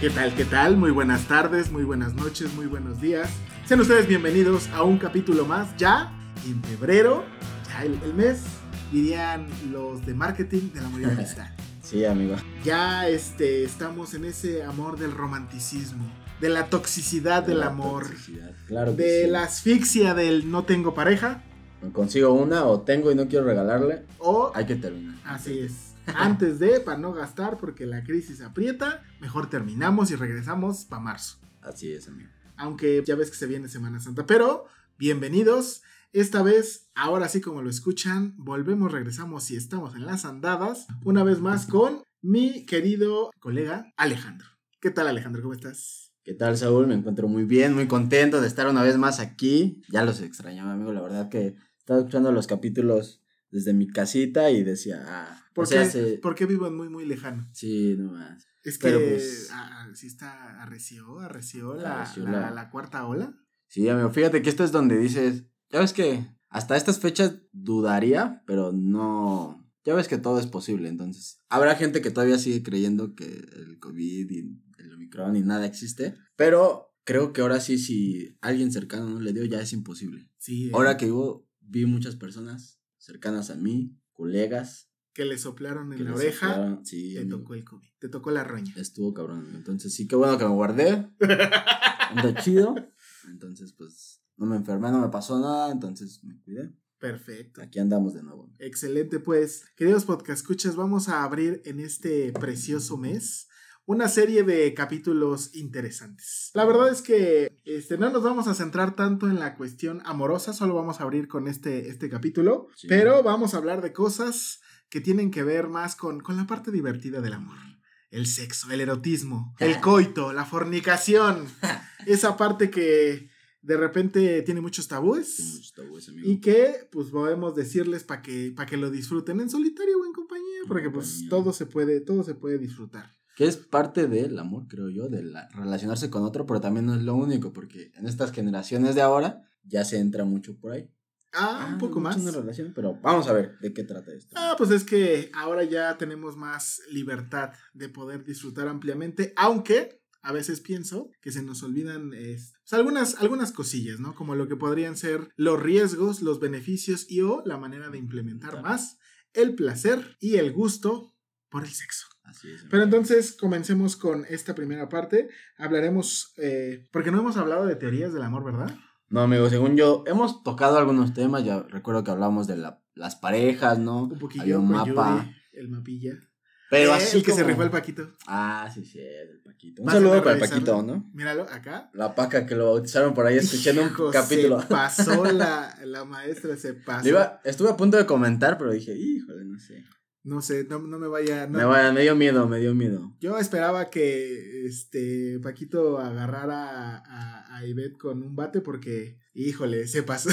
¿Qué tal? ¿Qué tal? Muy buenas tardes, muy buenas noches, muy buenos días. Sean ustedes bienvenidos a un capítulo más ya en febrero, ya el, el mes, dirían los de marketing de la de amistad. Sí, amigo. Ya este, estamos en ese amor del romanticismo, de la toxicidad del La amor, toxicidad, Claro de sí. la asfixia del no tengo pareja consigo una o tengo y no quiero regalarle, o hay que terminar. Así es. Antes de, para no gastar, porque la crisis aprieta, mejor terminamos y regresamos para marzo. Así es, amigo. Aunque ya ves que se viene Semana Santa. Pero, bienvenidos. Esta vez, ahora sí como lo escuchan, volvemos, regresamos y estamos en las andadas. Una vez más con mi querido colega Alejandro. ¿Qué tal Alejandro? ¿Cómo estás? ¿Qué tal, Saúl? Me encuentro muy bien, muy contento de estar una vez más aquí. Ya los extrañaba, amigo. La verdad que estaba escuchando los capítulos desde mi casita y decía, ah, ¿Por, o sea, qué, se- por qué vivo muy, muy lejano? Sí, no más. Es que pues- ah, sí está, arreció, arreció, la, Arreció la- la- la cuarta ola. Sí, amigo, fíjate que esto es donde dices, ya ves que hasta estas fechas dudaría, pero no, ya ves que todo es posible, entonces habrá gente que todavía sigue creyendo que el COVID y el Omicron y nada existe, pero creo que ahora sí, si alguien cercano no le dio, ya es imposible. Sí. eh. Ahora que vivo, vi muchas personas cercanas a mí, colegas. Que le soplaron en la oreja, soplaron- Sí, te amigo, tocó el COVID, te tocó la roña. estuvo cabrón, entonces sí, qué bueno que me guardé. anda chido. Entonces, pues, no me enfermé, no me pasó nada, entonces me cuidé. Perfecto. Aquí andamos de nuevo. Excelente, pues, queridos podcast escuchas, vamos a abrir en este precioso mes una serie de capítulos interesantes. La verdad es que este, no nos vamos a centrar tanto en la cuestión amorosa, solo vamos a abrir con este, este capítulo, Sí. pero vamos a hablar de cosas que tienen que ver más con, con la parte divertida del amor. El sexo, el erotismo, el coito, la fornicación, esa parte que de repente tiene muchos tabúes. Tiene muchos tabúes, amigo. Y que pues podemos decirles para que, pa' que lo disfruten en solitario o en compañía, En porque pues todo se puede, todo se puede disfrutar. Que es parte del amor, creo yo, de la- relacionarse con otro, pero también no es lo único, porque en estas generaciones de ahora ya se entra mucho por ahí. Ah, un poco más. Una relación, pero vamos a ver de qué trata esto. Ah, pues es que ahora ya tenemos más libertad de poder disfrutar ampliamente, aunque a veces pienso que se nos olvidan es, pues, algunas, algunas cosillas, ¿no? Como lo que podrían ser los riesgos, los beneficios y o la manera de implementar más el placer y el gusto por el sexo. Así es. amigo. Pero entonces comencemos con esta primera parte. Hablaremos, eh, porque no hemos hablado de teorías del amor, ¿verdad? No, amigo, según yo, hemos tocado algunos temas, ya recuerdo que hablamos de la- las parejas, ¿no? Un poquillo Había un mapa. Yuri, el mapilla. Pero Eh, así el que se rifó el Paquito. Ah, sí, sí, el Paquito. Un saludo para el. Paquito, ¿no? Míralo, acá. La paca que lo bautizaron por ahí, escuché en un capítulo. Se pasó la, la maestra, se pasó. Iba- estuve a punto de comentar, pero dije, híjole, no sé. No sé, no, no me vaya. no- Me, va- me dio miedo, me dio miedo. Yo esperaba que este Paquito agarrara a, a, a Ivette con un bate porque, híjole, se pasó.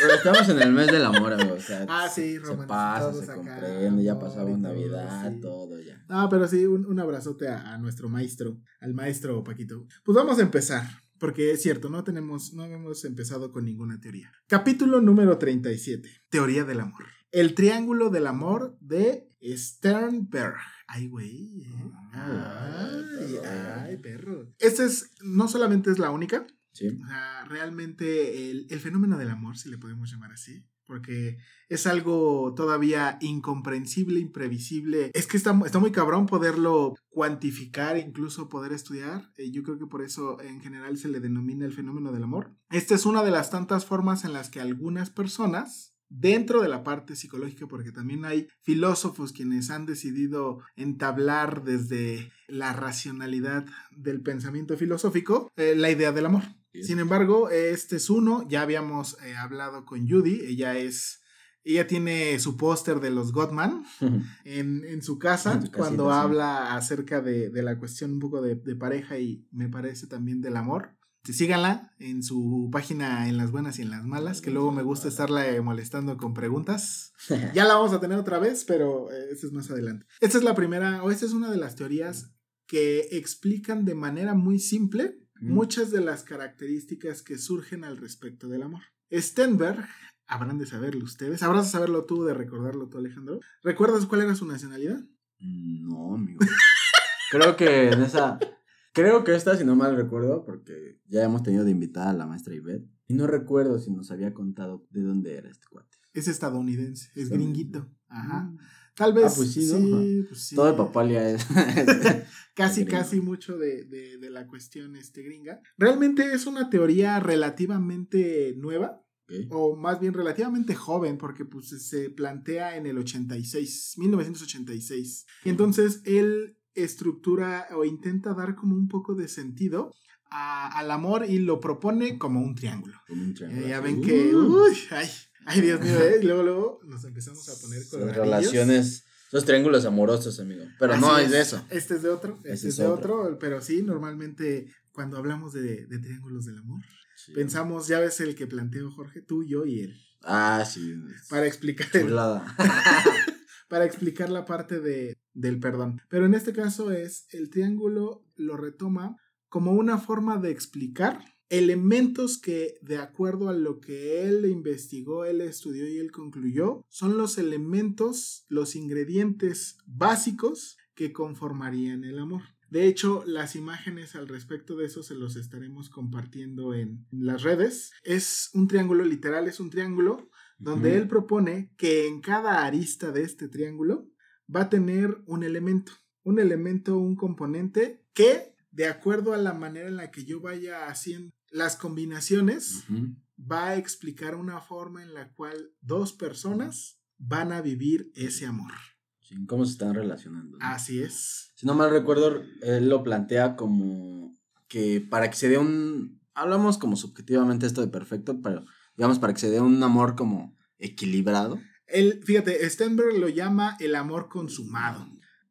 Pero estamos en el mes del amor, amigo. O sea, Ah, sí, se pasa, todos se acá, comprende, ya pasaba Navidad, sí. todo ya. No, pero sí, un, un abrazote a, a nuestro maestro, al maestro Paquito. Pues vamos a empezar. porque es cierto, no tenemos, no hemos empezado con ninguna teoría. Capítulo número 37. Teoría del amor. El triángulo del amor de Sternberg. Ay, güey. ¿eh? Ay, ay, perro. Esta es, no solamente es la única, Sí. o sea, realmente el, el fenómeno del amor, si le podemos llamar así, porque es algo todavía incomprensible, imprevisible. Es que está, está muy cabrón poderlo cuantificar, incluso poder estudiar. Eh, yo creo que por eso en general se le denomina el fenómeno del amor. Esta es una de las tantas formas en las que algunas personas dentro de la parte psicológica, porque también hay filósofos quienes han decidido entablar desde la racionalidad del pensamiento filosófico eh, la idea del amor. Bien. Sin embargo, este es uno, ya habíamos eh, hablado con Judy, ella es, ella tiene su póster de los Gottman en, en su casa En su casita, cuando sí. habla acerca de, de la cuestión un poco de, de pareja y me parece también del amor. Sí, Síganla en su página en las buenas y en las malas, que luego me gusta estarla eh, molestando con preguntas. Ya la vamos a tener otra vez, pero eh, esta es más adelante. Esta es la primera, o esta es una de las teorías que explican de manera muy simple Mm. muchas de las características que surgen al respecto del amor. Stenberg, habrán de saberlo ustedes, habrás de saberlo tú, de recordarlo tú, Alejandro. ¿Recuerdas cuál era su nacionalidad? No, amigo. Creo que en esa. Creo que esta, si no mal recuerdo, porque ya hemos tenido de invitada a la maestra Ivette. Y no recuerdo si nos había contado de dónde era este cuate. Es estadounidense, es Estadounidense. gringuito. Ajá. Mm. Tal vez. Ah, pues sí, ¿no? pues sí. Todo el papalia es. Casi, casi mucho de, de- de la cuestión este, gringa. Realmente es una teoría relativamente nueva, Ok. o más bien relativamente joven, porque pues, se plantea en el 86, 1986. Y entonces él estructura o intenta dar como un poco de sentido a- al amor y lo propone como un triángulo. Como un triángulo Eh, ya ven que, Uh, uy, ay, ay, Dios mío, ¿eh? Y luego, luego nos empezamos a poner esas coloradillos. relaciones. Esos triángulos amorosos, amigo. Pero no es de eso. Este es de otro, este es es de otro. otro, pero sí, normalmente cuando hablamos de, de triángulos del amor, Sí. pensamos, ya ves el que planteó Jorge, tú, yo y él, Ah, sí. para explicar, Chulada. para explicar la parte de, del perdón. Pero en este caso es, el triángulo lo retoma como una forma de explicar elementos que, de acuerdo a lo que él investigó, él estudió y él concluyó, son los elementos, los ingredientes básicos que conformarían el amor. De hecho, las imágenes al respecto de eso se los estaremos compartiendo en las redes. Es un triángulo, literal, es un triángulo donde él propone que en cada arista de este triángulo va a tener un elemento, un elemento, un componente que, de acuerdo a la manera en la que yo vaya haciendo las combinaciones, va a explicar una forma en la cual dos personas van a vivir ese amor. Sí, ¿Cómo se están relacionando? ¿no? Así es. Si no mal recuerdo, él lo plantea como que para que se dé un... Hablamos como subjetivamente esto de perfecto, pero digamos para que se dé un amor como equilibrado. Él, fíjate, Stenberg lo llama el amor consumado.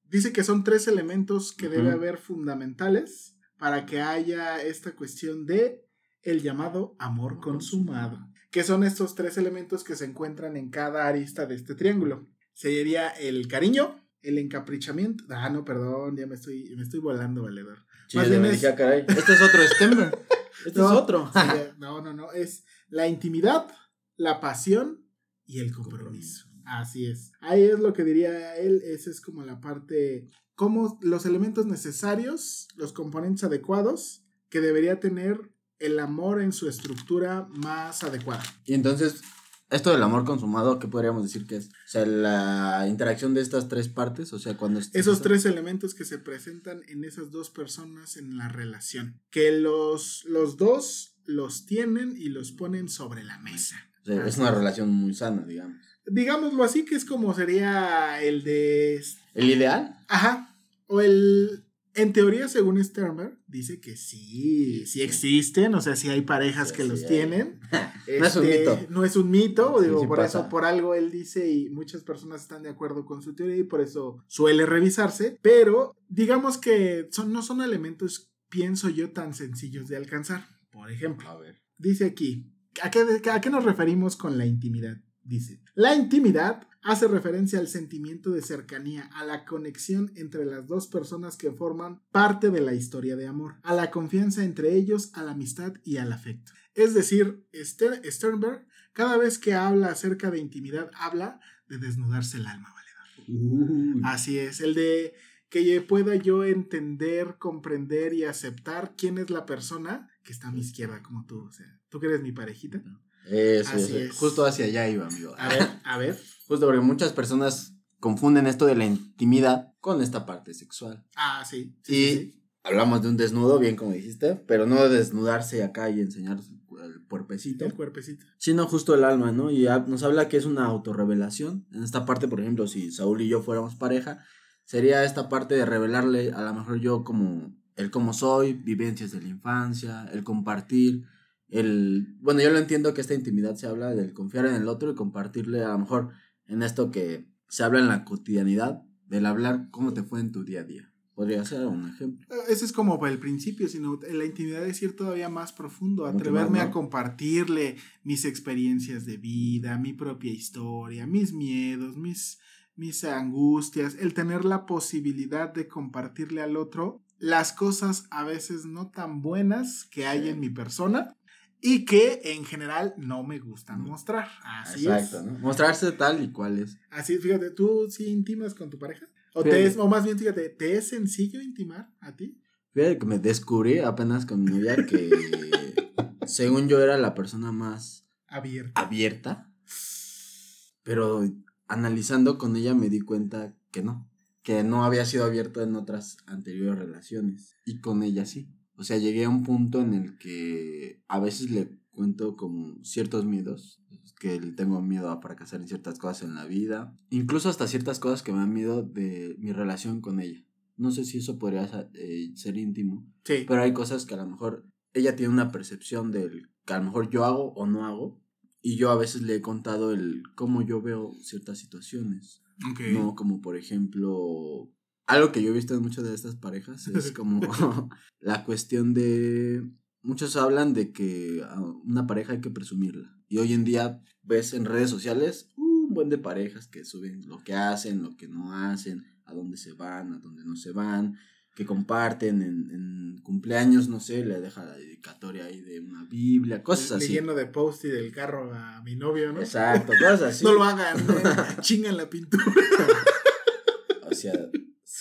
Dice que son tres elementos que debe Ujú. haber fundamentales para que haya esta cuestión de el llamado amor consumado, que son estos tres elementos que se encuentran en cada arista de este triángulo. Sería el cariño, el encaprichamiento. Ah, no, perdón, ya me estoy, me estoy volando, valedor. Sí, Más bien dije, es- "Ah, caray, este es otro Stenberg. Este No, es otro. no, no, no, es la intimidad, la pasión y el compromiso. Así es. Ahí es lo que diría él, esa es como la parte, como los elementos necesarios, los componentes adecuados que debería tener el amor en su estructura más adecuada. Y entonces, esto del amor consumado, ¿qué podríamos decir que es? O sea, la interacción de estas tres partes, o sea, cuando... Esos tres elementos que se presentan en esas dos personas en la relación, que los, los dos los tienen y los ponen sobre la mesa. o sea, es una relación muy sana, digamos. Digámoslo así, que es como sería el de ¿El ideal? Ajá. O el. En teoría, según Sternberg, dice que sí, sí existen, o sea, sí hay parejas Sí, que sí los hay. tienen. No es un Este, mito. No es un mito, digo, sí por pasa. eso, por algo él dice y muchas personas están de acuerdo con su teoría y por eso suele revisarse, pero digamos que son, no son elementos, pienso yo, tan sencillos de alcanzar. Por ejemplo, A ver. dice aquí, ¿a qué, a qué nos referimos con la intimidad? Dice, la intimidad hace referencia al sentimiento de cercanía, a la conexión entre las dos personas que forman parte de la historia de amor, a la confianza entre ellos, a la amistad y al afecto. Es decir, Sternberg, cada vez que habla acerca de intimidad, habla de desnudarse el alma, valedor. Así es, el de que pueda yo entender, comprender y aceptar quién es la persona que está a mi izquierda, como tú. O sea, tú que eres mi parejita. Eso, Así es. Justo hacia allá iba, amigo. A ver, a ver. Justo porque muchas personas confunden esto de la intimidad con esta parte sexual. Ah, sí. y hablamos de un desnudo, bien como dijiste, pero no de desnudarse acá y enseñar el cuerpecito. El cuerpecito. Sino justo el alma, ¿no? Y nos habla que es una autorrevelación. En esta parte, por ejemplo, si Saúl y yo fuéramos pareja, sería esta parte de revelarle a lo mejor yo como el cómo soy, vivencias de la infancia, el compartir, el bueno, yo lo entiendo que esta intimidad se habla del confiar en el otro y compartirle a lo mejor en esto que se habla en la cotidianidad, del hablar cómo te fue en tu día a día. Podría ser un ejemplo. Eh, ese es como el principio, sino la intimidad es ir todavía más profundo, atreverme a compartirle mis experiencias de vida, mi propia historia, mis miedos, mis mis angustias, el tener la posibilidad de compartirle al otro las cosas a veces no tan buenas que hay en mi persona y que en general no me gustan mostrar. Así Exacto, ¿no? Mostrarse tal y cual es. Así es, fíjate, ¿tú sí intimas con tu pareja? O, te es, o más bien, fíjate, ¿te es sencillo intimar a ti? Fíjate que me descubrí apenas con mi novia que según yo era la persona más abierta. abierta pero analizando con ella me di cuenta que no, que no había sido abierto en otras anteriores relaciones y con ella sí. O sea, llegué a un punto en el que a veces le cuento como ciertos miedos, que le tengo miedo a fracasar en ciertas cosas en la vida, incluso hasta ciertas cosas que me dan miedo de mi relación con ella. No sé si eso podría eh, ser íntimo, sí. pero hay cosas que a lo mejor ella tiene una percepción del que a lo mejor yo hago o no hago y yo a veces le he contado el cómo yo veo ciertas situaciones. No, como por ejemplo, algo que yo he visto en muchas de estas parejas es como la cuestión de muchos hablan de que a una pareja hay que presumirla. Y hoy en día ves en redes sociales un buen de parejas que suben lo que hacen, lo que no hacen, a dónde se van, a dónde no se van, que comparten en, cumpleaños, no sé, le deja la dedicatoria ahí de una Biblia, cosas así. Lleno de post y del carro a mi novio, ¿no? Exacto, cosas así. no lo hagan, chingan la pintura. o sea,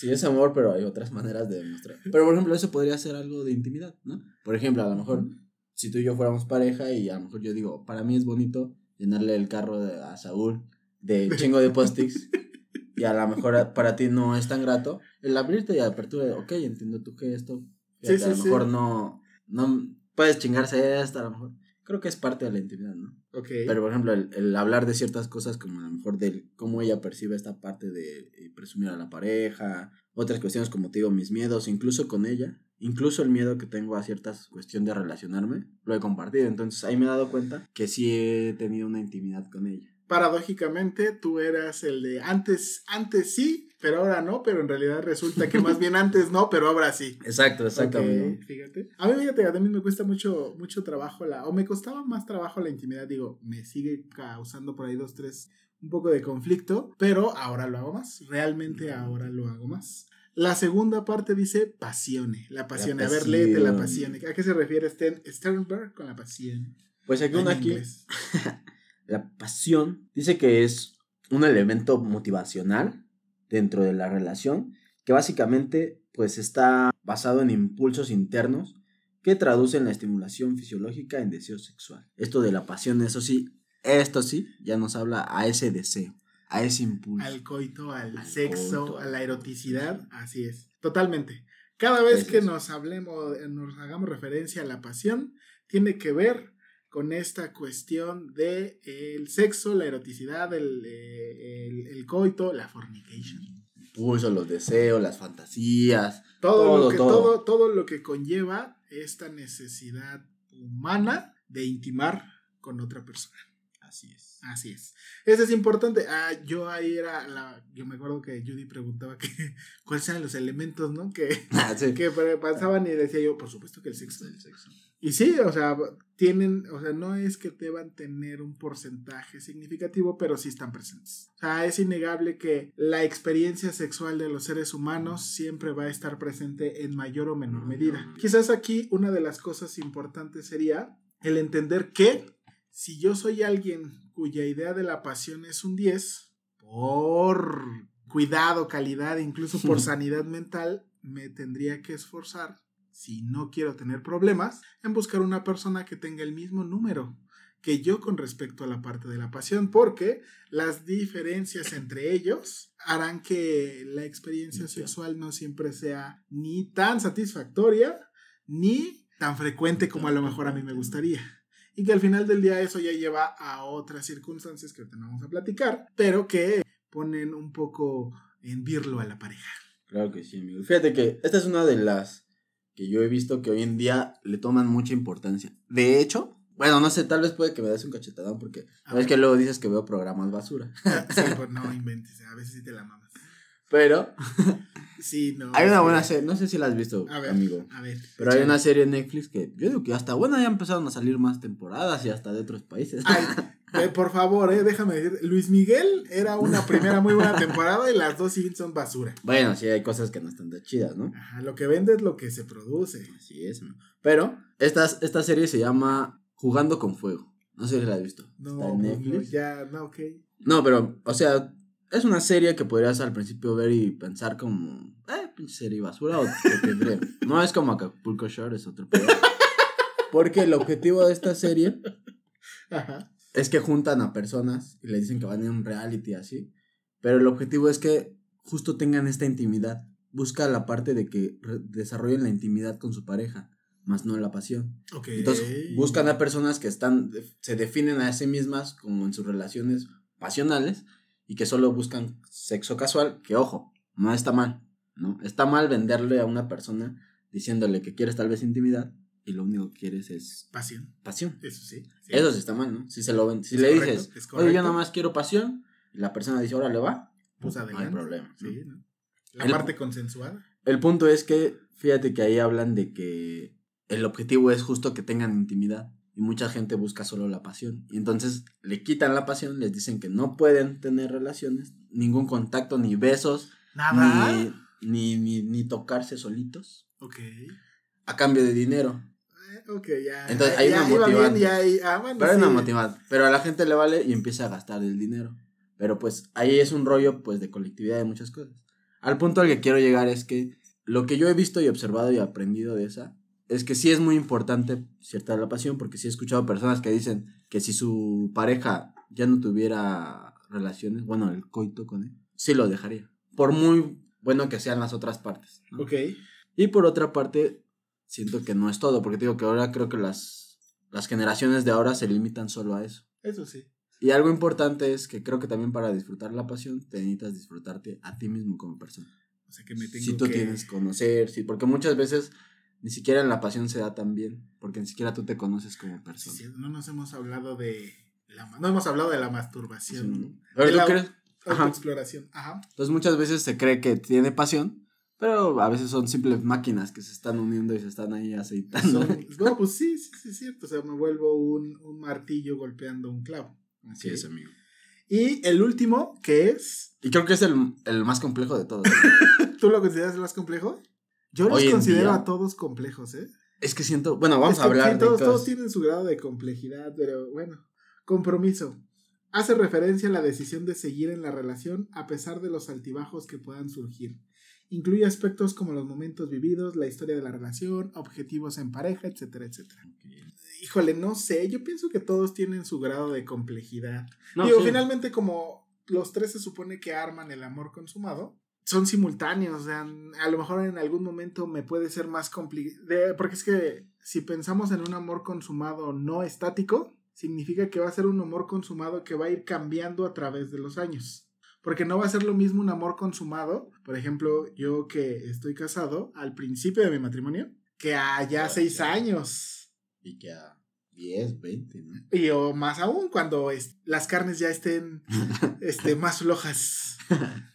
sí es amor, pero hay otras maneras de demostrar. Pero por ejemplo, eso podría ser algo de intimidad, ¿no? Por ejemplo, a lo mejor, si tú y yo fuéramos pareja y a lo mejor yo digo, para mí es bonito llenarle el carro a Saúl de chingo de post-its y a lo mejor para ti no es tan grato, el abrirte y apertura de, ok, entiendo tu gesto, sí, sí, a lo mejor no, no puedes chingarse esto, a lo mejor. Creo que es parte de la intimidad, ¿no? Ok. Pero, por ejemplo, el, hablar de ciertas cosas, como a lo mejor de cómo ella percibe esta parte de eh, presumir a la pareja, otras cuestiones como te digo, mis miedos, incluso con ella, incluso el miedo que tengo a ciertas cuestiones de relacionarme, lo he compartido. Entonces ahí me he dado cuenta que sí he tenido una intimidad con ella paradójicamente tú eras el de antes, antes sí, pero ahora no, pero en realidad resulta que más bien antes no, pero ahora sí. Exacto, exacto. fíjate. A mí, fíjate, a mí me cuesta mucho, mucho trabajo la, o me costaba más trabajo la intimidad, digo, me sigue causando por ahí dos, tres, un poco de conflicto, pero ahora lo hago más, realmente ahora lo hago más. La segunda parte dice pasione, la pasión. A ver, léete la pasión. ¿A qué se refiere Sternberg con la pasión? Pues aquí una aquí. La pasión dice que es un elemento motivacional dentro de la relación que básicamente pues está basado en impulsos internos que traducen la estimulación fisiológica en deseo sexual. Esto de la pasión, eso sí, esto sí, ya nos habla a ese deseo, a ese impulso. Al coito, al, sexo, a la eroticidad, así es, totalmente. Cada vez que nos hablemos, nos hagamos referencia a la pasión, tiene que ver con esta cuestión de el sexo, la eroticidad, el, eh, el, coito, la fornication. Impulso, los deseos, las fantasías. Todo, lo que, todo. todo lo que conlleva esta necesidad humana de intimar con otra persona. Así es. Así es. Eso es importante. Ah, yo ahí era la. Yo me acuerdo que Judy preguntaba que cuáles eran los elementos, ¿no? Que, Ah, sí. que pasaban y decía yo, por supuesto que el sexo. El sexo. Y sí, o sea, tienen, o sea, no es que deban tener un porcentaje significativo, pero sí están presentes. O sea, es innegable que la experiencia sexual de los seres humanos siempre va a estar presente en mayor o menor medida. Quizás aquí una de las cosas importantes sería el entender que si yo soy alguien cuya idea de la pasión es un 10, por cuidado, calidad, incluso por sanidad mental, me tendría que esforzar si no quiero tener problemas, en buscar una persona que tenga el mismo número que yo con respecto a la parte de la pasión, porque las diferencias entre ellos harán que la experiencia sexual no siempre sea ni tan satisfactoria ni tan frecuente como a lo mejor a mí me gustaría. Y que al final del día eso ya lleva a otras circunstancias que ahorita no vamos a platicar, pero que ponen un poco en virlo a la pareja. Claro que sí, amigo. Fíjate que esta es una de las que yo he visto que hoy en día le toman mucha importancia. De hecho, bueno, no sé, tal vez puede que me des un cachetadón porque A es ver. que luego dices que veo programas basura. Sí, pues no inventes, a veces sí te la mamas. Pero Sí, no. hay una buena serie, no sé si la has visto, A ver, amigo. a ver. Pero hay una serie en Netflix que yo digo que hasta bueno, ya empezaron a salir más temporadas y hasta de otros países. Ay, eh, por favor, eh, déjame decir. Luis Miguel era una primera muy buena temporada y las dos siguientes son basura. bueno, sí, hay cosas que no están tan chidas, ¿no? Ajá, lo que vende es lo que se produce. Así es, amigo. Pero esta, esta serie se llama Jugando con Fuego. No sé si la has visto. No, Está en no, Netflix. ya, no, ok. No, pero, o sea, es una serie que podrías al principio ver y pensar como, eh, pinche serie basura o te. No es como Acapulco Shore, es otro pedo. Porque el objetivo de esta serie Ajá. es que juntan a personas y le dicen que van a un reality así. Pero el objetivo es que justo tengan esta intimidad. Busca la parte de que desarrollen la intimidad con su pareja, más no la pasión. Ok. Entonces buscan a personas que están, se definen a sí mismas como en sus relaciones pasionales y que solo buscan sexo casual, que ojo, no está mal, ¿no? Está mal venderle a una persona diciéndole que quieres tal vez intimidad y lo único que quieres es Pasión. pasión. Eso sí. sí. Eso sí está mal, ¿no? Si se lo ven, si Es le correcto, dices, es oye, yo nada más quiero pasión, y la persona dice, órale, va, Pues no hay adelante. problema. ¿no? Sí, ¿no? La El- parte consensuada. El punto es que, fíjate que ahí hablan de que el objetivo es justo que tengan intimidad y mucha gente busca solo la pasión. Y entonces le quitan la pasión, les dicen que no pueden tener relaciones, ningún contacto, ni besos, Nada. ni, ni, ni, ni tocarse solitos, Ok. a cambio de dinero. Eh, Ok, ya. Entonces, hay ya una bien, motivante. ya ah, bueno, Pero hay sí. una motivada. Pero a la gente le vale y empieza a gastar el dinero. Pero pues ahí es un rollo pues de colectividad de muchas cosas. Al punto al que quiero llegar es que lo que yo he visto y observado y aprendido de esa es que sí es muy importante cierta la pasión porque sí he escuchado personas que dicen que si su pareja ya no tuviera relaciones, bueno, el coito con él, sí lo dejaría. Por muy bueno que sean las otras partes. ¿no? Ok. Y por otra parte, siento que no es todo, porque te digo que ahora creo que las, las generaciones de ahora se limitan solo a eso. Eso sí. Y algo importante es que creo que también para disfrutar la pasión te necesitas disfrutarte a ti mismo como persona. O sea que me tengo Si tú que... tienes que conocer, sí, porque muchas veces ni siquiera en la pasión se da tan bien, porque ni siquiera tú te conoces como Sí, persona. sí, no nos hemos hablado de... La... No hemos hablado de la Sí, masturbación. ¿no? Pero De tú la crees- Ajá. Autoexploración. Ajá. Entonces muchas veces se cree que tiene pasión, pero a veces son simples máquinas que se están uniendo y se están ahí aceitando. Son- no, pues sí, sí, sí, es cierto. O sea, me vuelvo un, un martillo golpeando un clavo. Así es, amigo. Y el último, que es... Y creo que es el, el más complejo de todos. ¿Tú lo consideras el más complejo? Yo los considero día- a todos complejos, ¿eh? es que siento, bueno, vamos Es a hablar sí, de todos, cosas. todos tienen su grado de complejidad, pero bueno. Compromiso. Hace referencia a la decisión de seguir en la relación a pesar de los altibajos que puedan surgir. Incluye aspectos como los momentos vividos, la historia de la relación, objetivos en pareja, etcétera, etcétera. Híjole, no sé, yo pienso que todos tienen su grado de complejidad. No, Digo, sí. finalmente como los tres se supone que arman el amor consumado, son simultáneos, o sea, a lo mejor en algún momento me puede ser más complicado, porque es que si pensamos en un amor consumado no estático, significa que va a ser un amor consumado que va a ir cambiando a través de los años. Porque no va a ser lo mismo un amor consumado, por ejemplo, yo que estoy casado al principio de mi matrimonio, que a ya seis años. Y que a 10, 20, ¿no? Y o más aún cuando es- las carnes ya estén este, más flojas.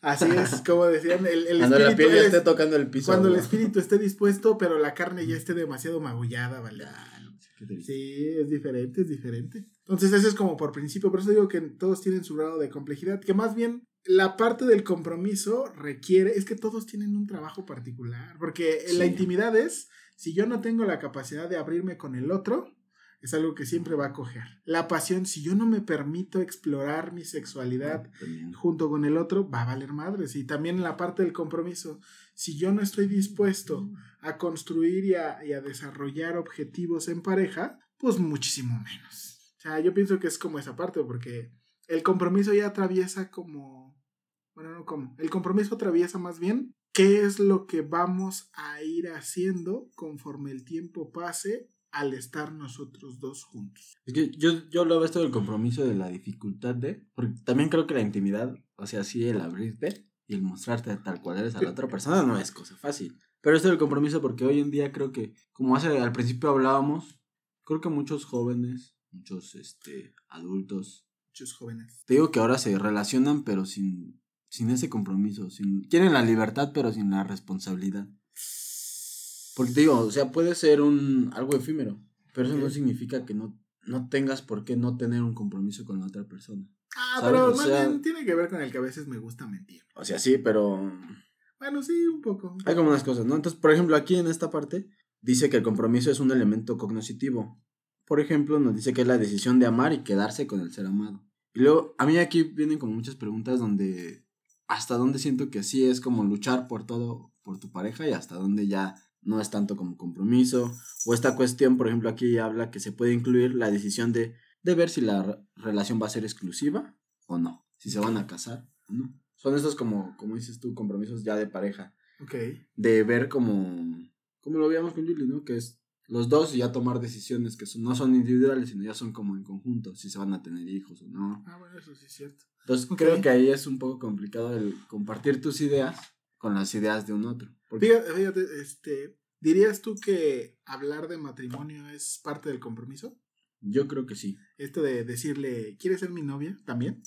Así es, como decían, el, el Cuando la espíritu, piel ya esté tocando el piso. cuando el espíritu esté dispuesto, pero la carne ya esté demasiado magullada, ¿vale? Ah, no, qué triste. Sí, es diferente, es diferente. Entonces, eso es como por principio. Por eso digo que todos tienen su grado de complejidad. Que más bien la parte del compromiso requiere. Es que todos tienen un trabajo particular. Porque la Sí. intimidad es. Si yo no tengo la capacidad de abrirme con el otro, es algo que siempre va a coger. La pasión, si yo no me permito explorar mi sexualidad También. junto con el otro, va a valer madres. Y también la parte del compromiso, si yo no estoy dispuesto a construir y a, y a desarrollar objetivos en pareja, pues muchísimo menos. O sea, yo pienso que es como esa parte, porque el compromiso ya atraviesa como, bueno, no como, el compromiso atraviesa más bien qué es lo que vamos a ir haciendo conforme el tiempo pase al estar nosotros dos juntos. Es que yo, yo veo esto del compromiso de la dificultad de. Porque también creo que la intimidad, o sea, sí, el abrirte y el mostrarte tal cual eres a la otra persona no es cosa fácil. Pero esto del compromiso, porque hoy en día creo que, como hace al principio hablábamos, creo que muchos jóvenes, muchos este, adultos, Muchos jóvenes. te digo que ahora se relacionan, pero sin, sin ese compromiso. Sin, quieren la libertad, pero sin la responsabilidad. Porque te digo, o sea, puede ser un algo efímero, pero eso no significa que no, no tengas por qué no tener un compromiso con la otra persona. Ah, ¿Sabes? pero O más sea- bien tiene que ver con el que a veces me gusta mentir. O sea, sí, pero Bueno, sí, un poco. hay como unas cosas, ¿no? Entonces, por ejemplo, aquí en esta parte dice que el compromiso es un elemento cognoscitivo. Por ejemplo, nos dice que es la decisión de amar y quedarse con el ser amado. Y luego, a mí aquí vienen como muchas preguntas donde hasta dónde siento que sí es como luchar por todo, por tu pareja y hasta dónde ya no es tanto como compromiso. O esta cuestión, por ejemplo, aquí habla que se puede incluir la decisión de, de ver si la re- relación va a ser exclusiva o no. Si se van a casar o no. Son estos como, como dices tú, compromisos ya de pareja. Ok. De ver como, como lo veíamos con Julie, ¿no? Que es los dos y ya tomar decisiones que son- no son individuales, sino ya son como en conjunto, si se van a tener hijos o no. Ah, bueno, eso sí es cierto. Entonces creo que ahí es un poco complicado el compartir tus ideas con las ideas de un otro. Porque Fíjate, fíjate, este, ¿dirías tú que hablar de matrimonio es parte del compromiso? yo creo que sí. Esto de decirle, ¿quieres ser mi novia? ¿También?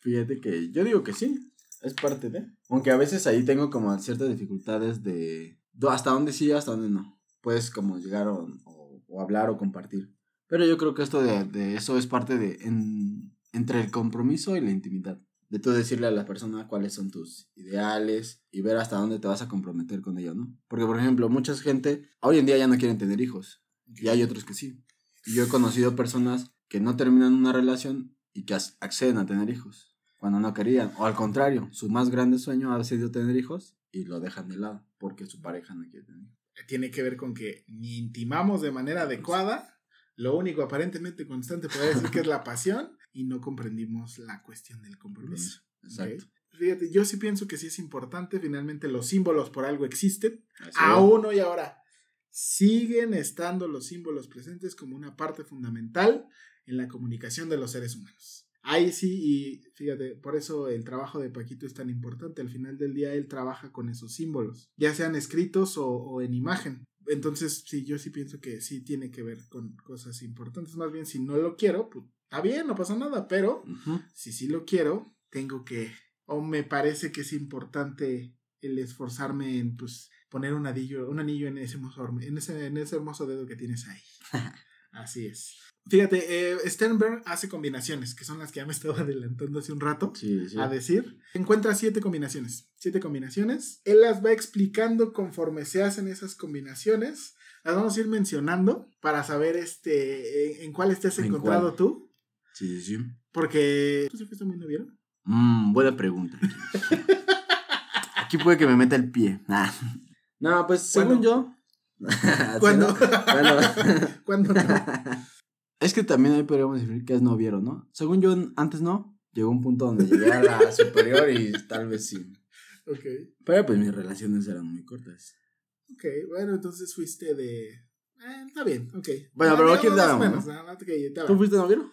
Fíjate que yo digo que sí, es parte de. Aunque a veces ahí tengo como ciertas dificultades de hasta dónde sí, hasta dónde no. Puedes como llegar o, o- o hablar o compartir. Pero yo creo que esto de, de eso es parte de en- entre el compromiso y la intimidad. De tú decirle a la persona cuáles son tus ideales y ver hasta dónde te vas a comprometer con ello, ¿no? Porque, por ejemplo, mucha gente hoy en día ya no quieren tener hijos. Y hay otros que sí. Yo he conocido personas que no terminan una relación y que acceden a tener hijos cuando no querían. O al contrario, su más grande sueño ha sido tener hijos y lo dejan de lado porque su pareja no quiere tener. Tiene que ver con que ni intimamos de manera adecuada, lo único aparentemente constante podría decir que es la pasión, y no comprendimos la cuestión del compromiso. Exacto. Ok. Fíjate, yo sí pienso que sí es importante, finalmente los símbolos por algo existen, Así aún hoy ahora siguen estando los símbolos presentes como una parte fundamental en la comunicación de los seres humanos. Ahí sí, y fíjate, por eso el trabajo de Paquito es tan importante. Al final del día él trabaja con esos símbolos, ya sean escritos o, o en imagen. Entonces, sí, yo sí pienso que sí tiene que ver con cosas importantes. Más bien, si no lo quiero, pues está bien, no pasa nada, pero si sí lo quiero, tengo que, o me parece que es importante el esforzarme en, pues, poner un anillo, un anillo en ese hermoso, en ese, en ese hermoso dedo que tienes ahí. Así es. Fíjate, eh, Sternberg hace combinaciones, que son las que ya me estaba adelantando hace un rato Sí, sí. a decir. Encuentra siete combinaciones. Siete combinaciones. Él las va explicando conforme se hacen esas combinaciones. Las vamos a ir mencionando para saber este en, en cuál estés ¿En encontrado cuál? tú. Sí, sí, sí. Porque. ¿Tú sí fuiste muy noviero? Mm, buena pregunta. Aquí puede que me meta el pie. Ah. No, pues según yo. ¿Sí, ¿Cuándo? ¿Cuándo no? es que también ahí podríamos decir que es noviero, ¿no? Según yo, antes no. Llegó un punto donde llegué a la superior y tal vez sí. Ok. Pero pues mis relaciones eran muy cortas. Ok. Bueno, entonces fuiste de. Eh, está bien, ok. Bueno, Ah, pero aquí ah, está ¿Tú fuiste noviero?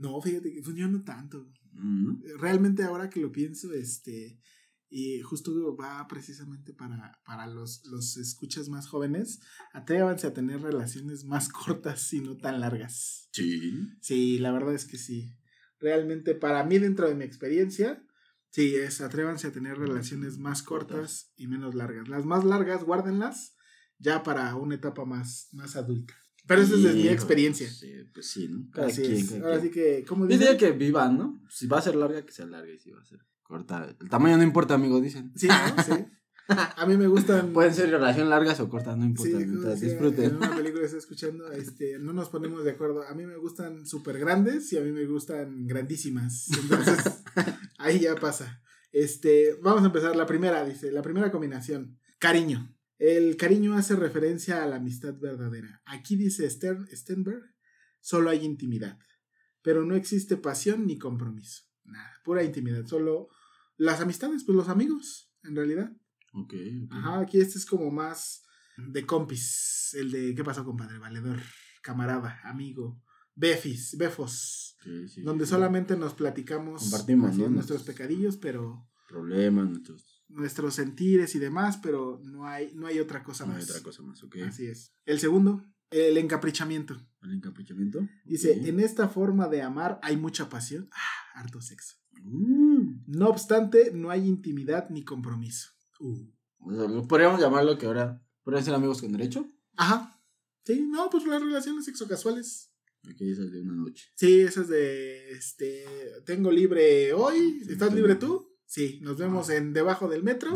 No, fíjate que pues, yo no tanto. Mm, Realmente ahora que lo pienso, este, Y justo va precisamente para, para los, los escuchas más jóvenes. Atrévanse a tener relaciones más cortas y no tan largas. Sí. Sí, la verdad es que sí. Realmente, para mí, dentro de mi experiencia, sí, es atrévanse a tener relaciones más cortas y menos largas. Las más largas, guárdenlas ya para una etapa más, más adulta. Pero esa es de mi experiencia. Sí, pues sí, ¿no? Cada Así quien, es. cada Ahora quien. sí que, ¿cómo Yo dicen? que vivan, ¿no? Si va a ser larga, que sea larga. Y si va a ser corta. El tamaño no importa, amigo, dicen. Sí, ¿no? Sí. A mí me gustan. Pueden ser relación largas o cortas, no importa. Sí, mientras sea, En disfruten. una película estoy escuchando, este, no nos ponemos de acuerdo. A mí me gustan súper grandes y a mí me gustan grandísimas. Entonces, ahí ya pasa. Este, vamos a empezar. La primera, dice, la primera combinación. Cariño. El cariño hace referencia a la amistad verdadera. Aquí dice Stern, Stenberg, solo hay intimidad, pero no existe pasión ni compromiso. Nada, pura intimidad. Solo las amistades, pues los amigos, en realidad. Ok, ok. Ajá, aquí este es como más de compis. El de ¿qué pasó, compadre? Valedor, camarada, amigo, befis, befos. Sí, donde sí. solamente nos platicamos nuestros pecadillos, pero Problemas, nuestros. Nuestros sentires y demás, pero no hay, no hay otra cosa No más. hay otra cosa más, ok. Así es. El segundo, el encaprichamiento. ¿El encaprichamiento? Dice, en esta forma de amar hay mucha pasión, ah, harto sexo. Uh, No obstante, no hay intimidad ni compromiso. Uh. lo podríamos llamarlo que ahora. ¿Podrían ser amigos con derecho? Ajá. Sí, no, pues las relaciones sexocasuales. Ok, esas de una noche. Sí, esas de, este, tengo libre hoy, ¿estás libre tú? Sí, nos vemos en debajo del metro,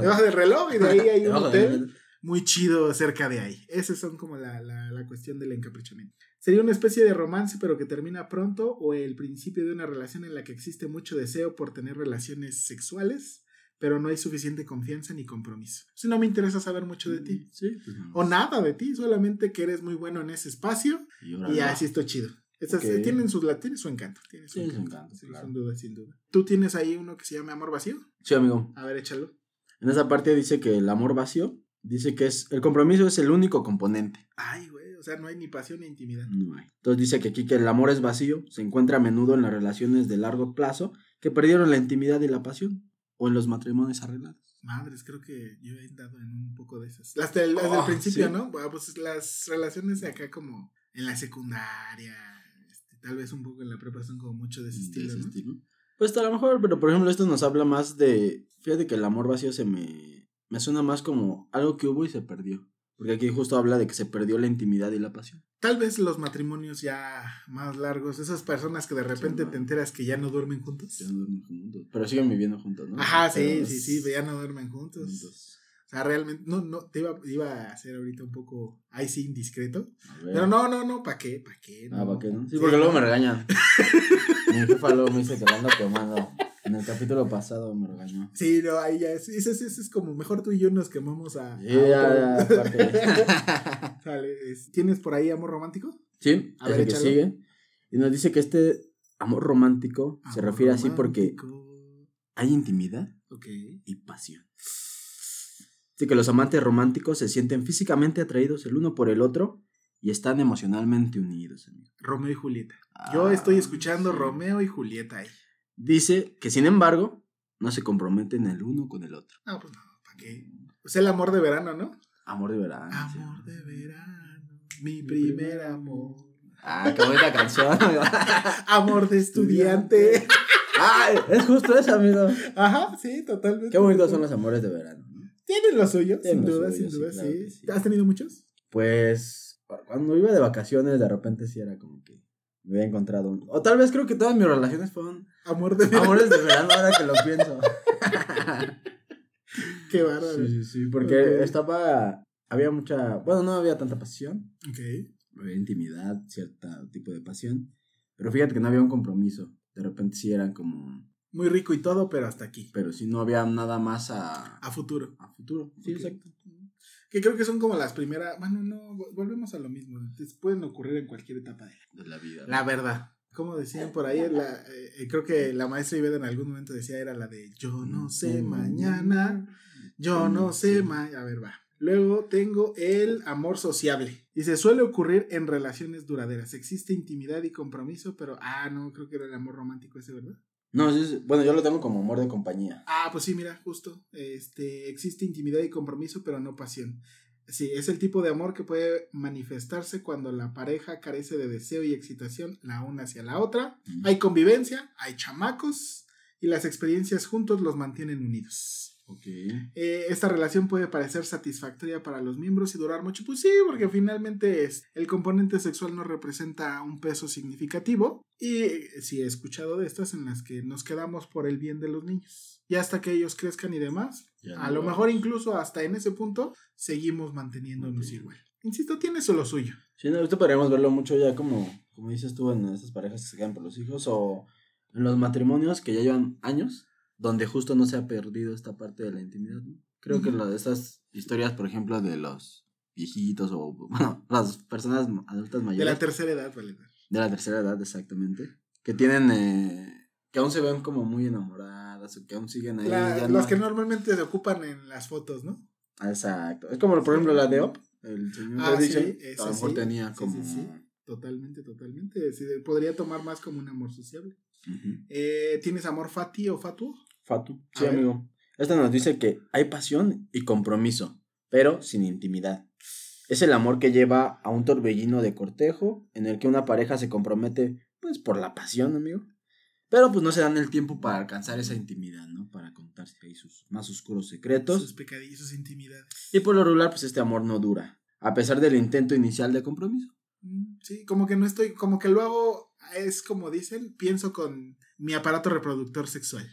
Debajo del reloj y de ahí hay un hotel muy chido cerca de ahí. Esas son como la, la, la cuestión del encaprichamiento. Sería una especie de romance pero que termina pronto o el principio de una relación en la que existe mucho deseo por tener relaciones sexuales, pero no hay suficiente confianza ni compromiso. Si no me interesa saber mucho de ti. Sí, pues no. O nada de ti, solamente que eres muy bueno en ese espacio Y, y así estoy chido. Estas, Ok. eh, tienen, sus, la- tiene su encanto. Tiene su encanto. encanto, Sí, claro. Sin duda, sin duda. ¿Tú tienes ahí uno que se llama Amor Vacío? Sí, amigo. A ver, échalo. En esa parte dice que el amor vacío, dice que es el compromiso es el único componente. Ay, güey, o sea, no hay ni pasión ni intimidad. No hay. Entonces dice que aquí que el amor es vacío, se encuentra a menudo en las relaciones de largo plazo que perdieron la intimidad y la pasión, o en los matrimonios arreglados. Madres, creo que yo he dado en un poco de esas. Las del, las del Oh, principio, ¿sí? ¿no? Bueno, pues las relaciones de acá como en la secundaria, tal vez un poco en la prepa son como mucho de ese de estilo, ese ¿no? estilo. Pues a lo mejor, pero por ejemplo esto nos habla más de, fíjate que el amor vacío se me, me suena más como algo que hubo y se perdió. Porque aquí justo habla de que se perdió la intimidad y la pasión. Tal vez los matrimonios ya más largos, esas personas que de repente no. te enteras que ya no duermen juntos. Ya no duermen juntos, pero siguen viviendo juntos, ¿no? Ajá, sí, Pero sí, sí, ya no duermen juntos. juntos. Sea, realmente, no, no, te iba, iba a hacer ahorita un poco, ahí sí, indiscreto. Pero no, no, no, ¿para qué? ¿Para qué? Ah, ¿para qué no? Sí, porque luego me regañan. Mi jefa luego me dice que ando quemando. En el capítulo pasado me regañó. Sí, no, ahí ya es, ese, ese es como mejor tú y yo nos quemamos a. Sí, a ya, ya. Sale, ¿Tienes por ahí amor romántico? Sí, A ver, el que échalo. sigue. Y nos dice que este amor romántico se refiere así porque hay intimidad y pasión. Dice que los amantes románticos se sienten físicamente atraídos el uno por el otro y están emocionalmente unidos. amigo. Romeo y Julieta. Yo Ah, estoy escuchando sí. Romeo y Julieta ahí. Dice que sin embargo no se comprometen el uno con el otro. No, pues no, ¿para qué? Es el amor de verano, ¿no? Amor de verano. sí. Amor de verano, mi primer amor. Ah, qué bonita canción. Amor de estudiante. ah, es justo eso, amigo. Ajá, sí, totalmente. Qué bonitos son los amores de verano. Tienen lo suyo, Tienen sin lo duda, suyo, sin duda, sí, sí. ¿Has tenido muchos? Pues cuando iba de vacaciones de repente sí era como que me había encontrado un... O tal vez creo que todas mis relaciones fueron Amor de verano. amores de verano ahora que lo pienso. Qué bárbaro. sí, sí, sí, porque estaba... Había mucha... Bueno, no había tanta pasión. Ok. Había intimidad, cierto tipo de pasión. Pero fíjate que no había un compromiso. De repente sí eran como... Muy rico y todo, pero hasta aquí. Pero sí no había nada más a... A futuro. a futuro. Sí, exacto. Que creo que son como las primeras. Bueno, no, vo- volvemos a lo mismo. Te- Pueden ocurrir en cualquier etapa de la De la vida. La verdad. Como decían por ahí, la, eh, eh, creo que la maestra Iveda en algún momento decía era la de yo no sé mañana, yo no sé mañana. A ver, va. Luego tengo el amor sociable. Dice, suele ocurrir en relaciones duraderas. Existe intimidad y compromiso, pero, ah, no, creo que era el amor romántico ese, ¿verdad? No, bueno, yo lo tengo como amor de compañía. Ah, pues sí, mira, justo. Este, existe intimidad y compromiso, pero no pasión. Sí, es el tipo de amor que puede manifestarse cuando la pareja carece de deseo y excitación la una hacia la otra. Hay convivencia, hay chamacos y las experiencias juntos los mantienen unidos. Ok. Eh, esta relación puede parecer satisfactoria para los miembros y durar mucho. Pues sí, porque finalmente es, el componente sexual no representa un peso significativo. Y eh, sí he escuchado de estas en las que nos quedamos por el bien de los niños. Y hasta que ellos crezcan y demás, a lo vamos. mejor incluso hasta en ese punto, seguimos manteniéndonos Ok. igual. Insisto, tiene eso lo suyo. Sí, no, esto podríamos verlo mucho ya como, como dices tú, en estas parejas que se quedan por los hijos o en los matrimonios que ya llevan años, donde justo no se ha perdido esta parte de la intimidad. ¿no? Creo que Ujú. la- estas historias, por ejemplo, de los viejitos o, bueno, las personas adultas De mayores la tercera edad, vale. de la tercera edad, exactamente, que tienen, eh, que aún se ven como muy enamoradas o que aún siguen ahí. La- las no- que normalmente se ocupan en las fotos, ¿no? Exacto. Es como, por ejemplo, la de Op, el señor Ah, sí, a lo mejor sí. tenía como... Totalmente, totalmente. Sí, podría tomar más como un amor sociable. Eh, ¿Tienes amor fati o fatuo? Fatu. A Sí, ver. amigo. Esta nos dice que hay pasión y compromiso, pero sin intimidad. Es el amor que lleva a un torbellino de cortejo en el que una pareja se compromete, pues, por la pasión, amigo. Pero pues no se dan el tiempo para alcanzar esa intimidad, ¿no? Para contarse ahí sus más oscuros secretos. Sus pecadillos, sus intimidades. Y por lo regular, pues este amor no dura, a pesar del intento inicial de compromiso. Mm, Sí, como que no estoy, como que lo hago, es como dicen, pienso con mi aparato reproductor sexual.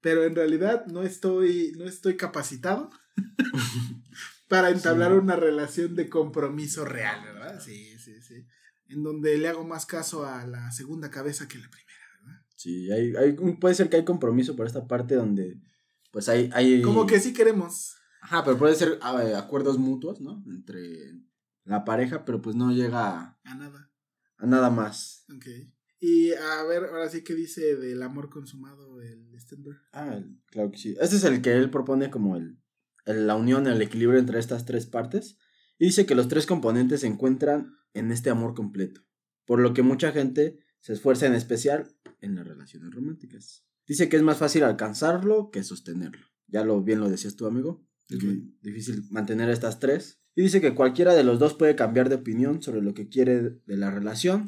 Pero en realidad no estoy, no estoy capacitado para entablar Sí. una relación de compromiso real, ¿verdad? Sí, sí, sí. En donde le hago más caso a la segunda cabeza que a la primera. Sí, hay, hay, puede ser que hay compromiso por esta parte donde, pues hay... hay... Como que sí queremos. Ajá, pero puede ser ah, eh, acuerdos mutuos, ¿no? Entre la pareja, pero pues no llega a, A nada. a nada más. Ok. Y a ver, ahora sí que dice del amor consumado el Stenberg. Ah, el- claro que sí. Este es el que él propone como el, el- la unión, el equilibrio entre estas tres partes. Y dice que los tres componentes se encuentran en este amor completo. Por lo que mucha gente se esfuerza en especial en las relaciones románticas. Dice que es más fácil alcanzarlo que sostenerlo. Ya lo bien lo decías tú, amigo. Es muy difícil mantener estas tres. Y dice que cualquiera de los dos puede cambiar de opinión sobre lo que quiere de la relación.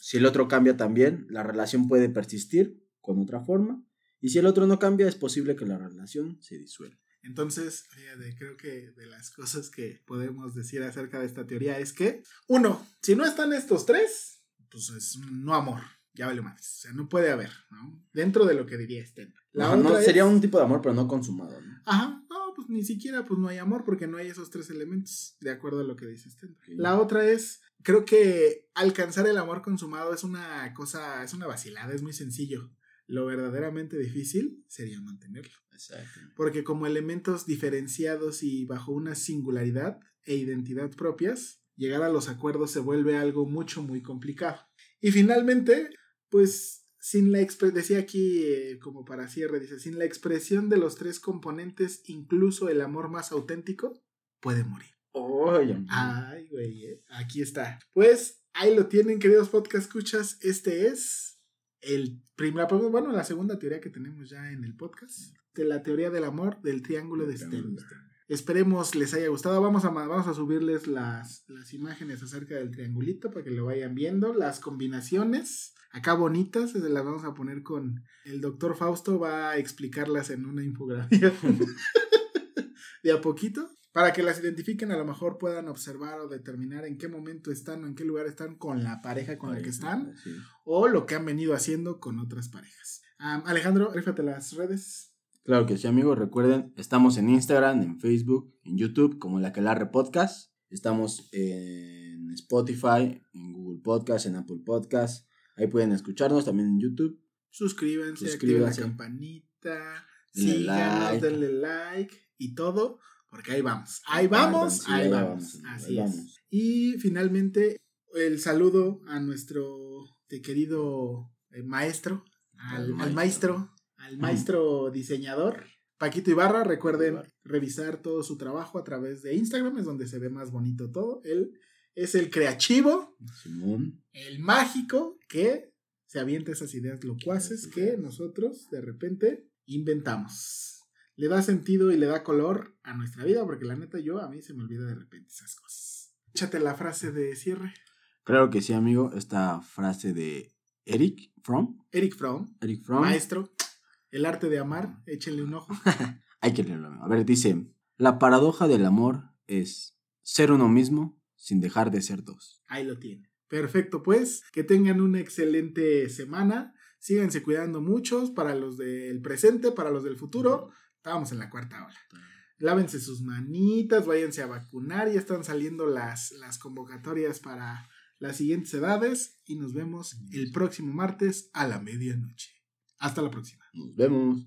Si el otro cambia también, la relación puede persistir con otra forma. Y si el otro no cambia, es posible que la relación se disuelva. Entonces, fíjate, creo que de las cosas que podemos decir acerca de esta teoría es que, uno, si no están estos tres, pues es no amor. Ya vale más. O sea, no puede haber, ¿no? Dentro de lo que diría Sten. La Ajá, no, otra sería un tipo de amor, pero no consumado. ¿no? Ajá, pues ni siquiera pues no hay amor porque no hay esos tres elementos, de acuerdo a lo que dice Sten. Ok. La otra es, creo que alcanzar el amor consumado es una cosa, es una vacilada, es muy sencillo. Lo verdaderamente difícil sería mantenerlo. Exacto. Porque como elementos diferenciados y bajo una singularidad e identidad propias, llegar a los acuerdos se vuelve algo mucho, muy complicado. Y finalmente, pues sin la decía aquí eh, como para cierre, dice, sin la expresión de los tres componentes, incluso el amor más auténtico puede morir. Amigo. Ay, güey, eh, aquí está. Pues ahí lo tienen, queridos podcast escuchas. Este es el primer, bueno, la segunda teoría que tenemos ya en el podcast, de la teoría del amor del triángulo de Stenberg. Esperemos les haya gustado. Vamos a, vamos a subirles las, las imágenes acerca del triangulito para que lo vayan viendo. Las combinaciones, acá bonitas, se las vamos a poner con el doctor Fausto. Va a explicarlas en una infografía de a poquito. Para que las identifiquen, a lo mejor puedan observar o determinar en qué momento están o en qué lugar están con la pareja con la que están Sí. o lo que han venido haciendo con otras parejas. Alejandro, rífate las redes. Claro que sí, amigos. Recuerden, estamos en Instagram, en Facebook, en YouTube, como La Quelarre Podcast. Estamos en Spotify, en Google Podcast, en Apple Podcast. Ahí pueden escucharnos también en YouTube. Suscríbanse, Suscríbanse. activen la campanita, Denle síganos, like. denle like y todo, porque ahí vamos. Ahí vamos, ahí ahí vamos. vamos, Así ahí es. vamos. Y finalmente, el saludo a nuestro te querido eh, maestro, al, Al maestro. al maestro diseñador. Paquito Ibarra, recuerden revisar todo su trabajo a través de Instagram, es donde se ve más bonito todo. Él es el creativo Simón. el mágico que se avienta esas ideas locuaces que nosotros de repente inventamos. Le da sentido y le da color a nuestra vida, porque la neta yo a mí se me olvida de repente esas cosas. Échate la frase de cierre. Claro que sí, amigo. Esta frase de Eric Fromm. Eric Fromm, Eric Fromm. maestro, el arte de amar, échenle un ojo. Hay que leerlo. A ver, dice, la paradoja del amor es ser uno mismo sin dejar de ser dos. Ahí lo tiene. Perfecto, pues que tengan una excelente semana. Síganse cuidando muchos para los del presente, para los del futuro. Estábamos en la cuarta ola. Lávense sus manitas, váyanse a vacunar. Ya están saliendo las, las convocatorias para las siguientes edades. Y nos vemos el próximo martes a la medianoche. Hasta la próxima. Nos vemos.